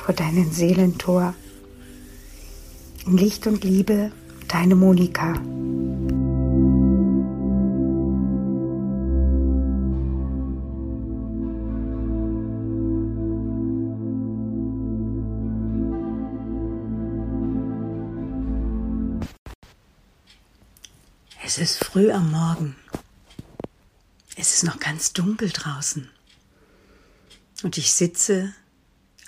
vor deinem Seelentor. In Licht und Liebe, deine Monika. Es ist früh am Morgen. Es ist noch ganz dunkel draußen. Und ich sitze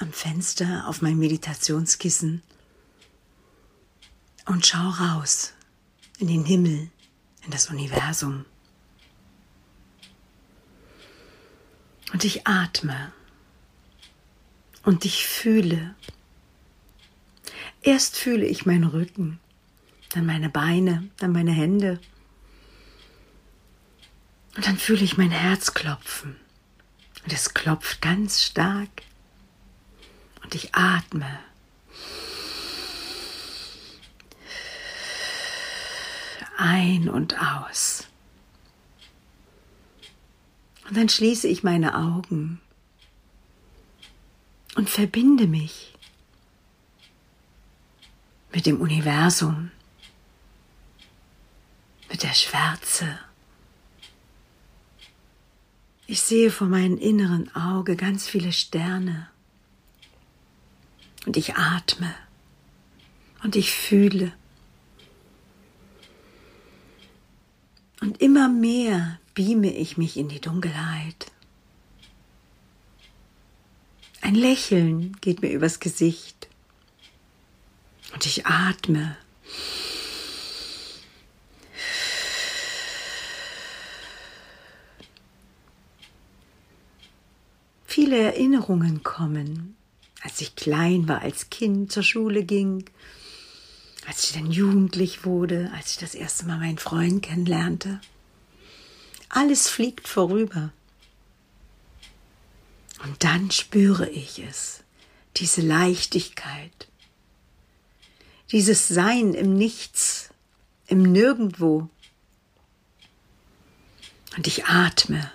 am Fenster auf mein Meditationskissen und schaue raus in den Himmel, in das Universum. Und ich atme und ich fühle. Erst fühle ich meinen Rücken, dann meine Beine, dann meine Hände, und dann fühle ich mein Herz klopfen. Und es klopft ganz stark. Und ich atme. Ein und aus. Und dann schließe ich meine Augen und verbinde mich mit dem Universum, mit der Schwärze ich sehe vor meinem inneren Auge ganz viele Sterne. Und ich atme. Und ich fühle. Und immer mehr beame ich mich in die Dunkelheit. Ein Lächeln geht mir übers Gesicht. Und ich atme. viele Erinnerungen kommen, als ich klein war, als Kind zur Schule ging, als ich dann jugendlich wurde, als ich das erste Mal meinen Freund kennenlernte. Alles fliegt vorüber. Und dann spüre ich es, diese Leichtigkeit, dieses Sein im Nichts, im Nirgendwo. Und ich atme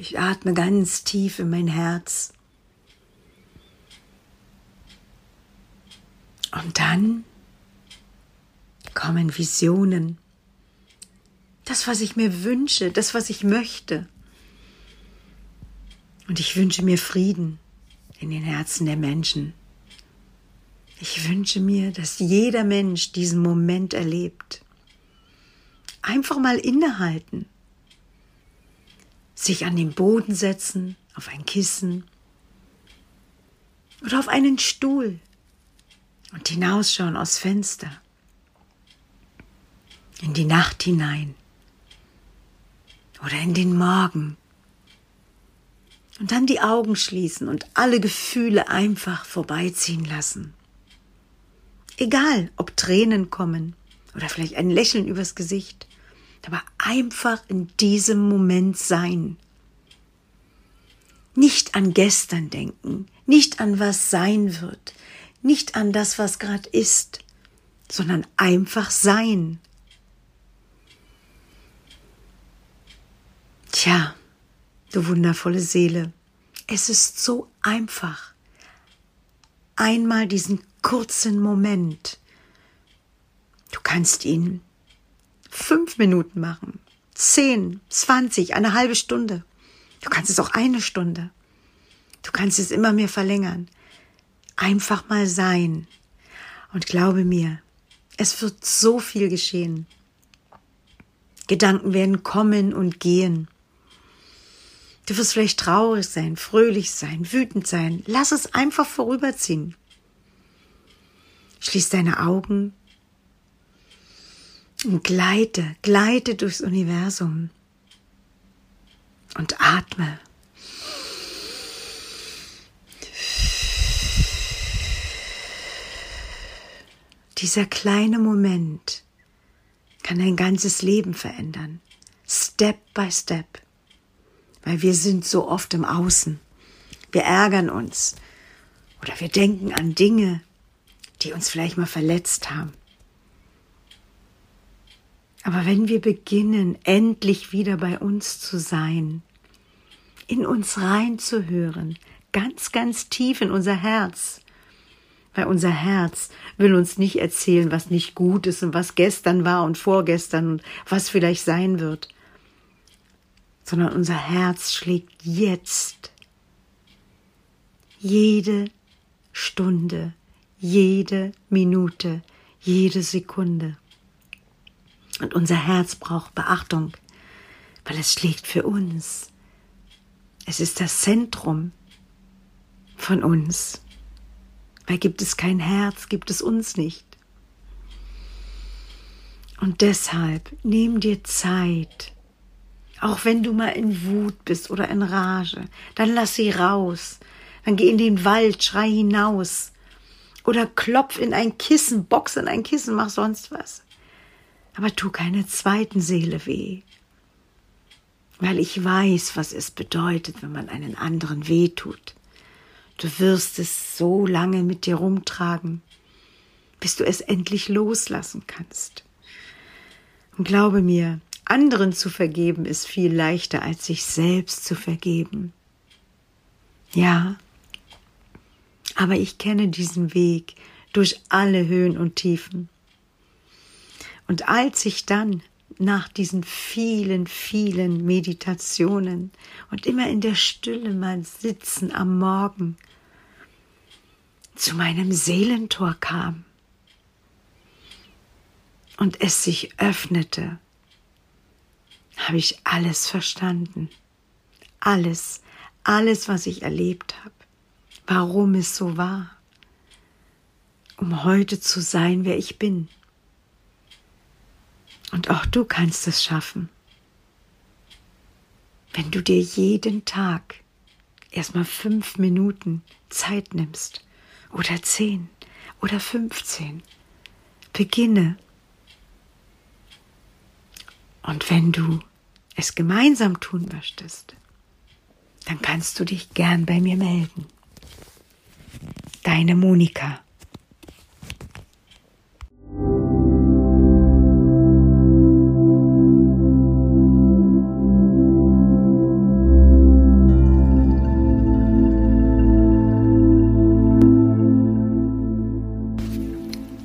Ich atme ganz tief in mein Herz. Und dann kommen Visionen. Das, was ich mir wünsche, das, was ich möchte. Und ich wünsche mir Frieden in den Herzen der Menschen. Ich wünsche mir, dass jeder Mensch diesen Moment erlebt. Einfach mal innehalten sich an den Boden setzen, auf ein Kissen oder auf einen Stuhl und hinausschauen aus Fenster in die Nacht hinein oder in den Morgen und dann die Augen schließen und alle Gefühle einfach vorbeiziehen lassen. Egal, ob Tränen kommen oder vielleicht ein Lächeln übers Gesicht aber einfach in diesem Moment sein. Nicht an gestern denken, nicht an was sein wird, nicht an das, was gerade ist, sondern einfach sein. Tja, du wundervolle Seele, es ist so einfach. Einmal diesen kurzen Moment. Du kannst ihn fünf Minuten machen, zehn, zwanzig, eine halbe Stunde. Du kannst es auch eine Stunde. Du kannst es immer mehr verlängern. Einfach mal sein. Und glaube mir, es wird so viel geschehen. Gedanken werden kommen und gehen. Du wirst vielleicht traurig sein, fröhlich sein, wütend sein. Lass es einfach vorüberziehen. Schließ deine Augen und gleite, gleite durchs Universum und atme. Dieser kleine Moment kann dein ganzes Leben verändern. Step by Step. Weil wir sind so oft im Außen. Wir ärgern uns. Oder wir denken an Dinge, die uns vielleicht mal verletzt haben. Aber wenn wir beginnen, endlich wieder bei uns zu sein, in uns reinzuhören, ganz, ganz tief in unser Herz, weil unser Herz will uns nicht erzählen, was nicht gut ist und was gestern war und vorgestern und was vielleicht sein wird, sondern unser Herz schlägt jetzt jede Stunde, jede Minute, jede Sekunde. Und unser Herz braucht Beachtung, weil es schlägt für uns. Es ist das Zentrum von uns. Weil gibt es kein Herz, gibt es uns nicht. Und deshalb nimm dir Zeit, auch wenn du mal in Wut bist oder in Rage, dann lass sie raus. Dann geh in den Wald, schrei hinaus. Oder klopf in ein Kissen, box in ein Kissen, mach sonst was aber tu keine zweiten Seele weh. Weil ich weiß, was es bedeutet, wenn man einen anderen weh tut. Du wirst es so lange mit dir rumtragen, bis du es endlich loslassen kannst. Und glaube mir, anderen zu vergeben ist viel leichter, als sich selbst zu vergeben. Ja, aber ich kenne diesen Weg durch alle Höhen und Tiefen. Und als ich dann nach diesen vielen, vielen Meditationen und immer in der Stille mal sitzen am Morgen zu meinem Seelentor kam und es sich öffnete, habe ich alles verstanden. Alles, alles, was ich erlebt habe, warum es so war, um heute zu sein, wer ich bin und auch du kannst es schaffen. Wenn du dir jeden Tag erstmal fünf Minuten Zeit nimmst oder zehn oder fünfzehn, beginne. Und wenn du es gemeinsam tun möchtest, dann kannst du dich gern bei mir melden. Deine Monika.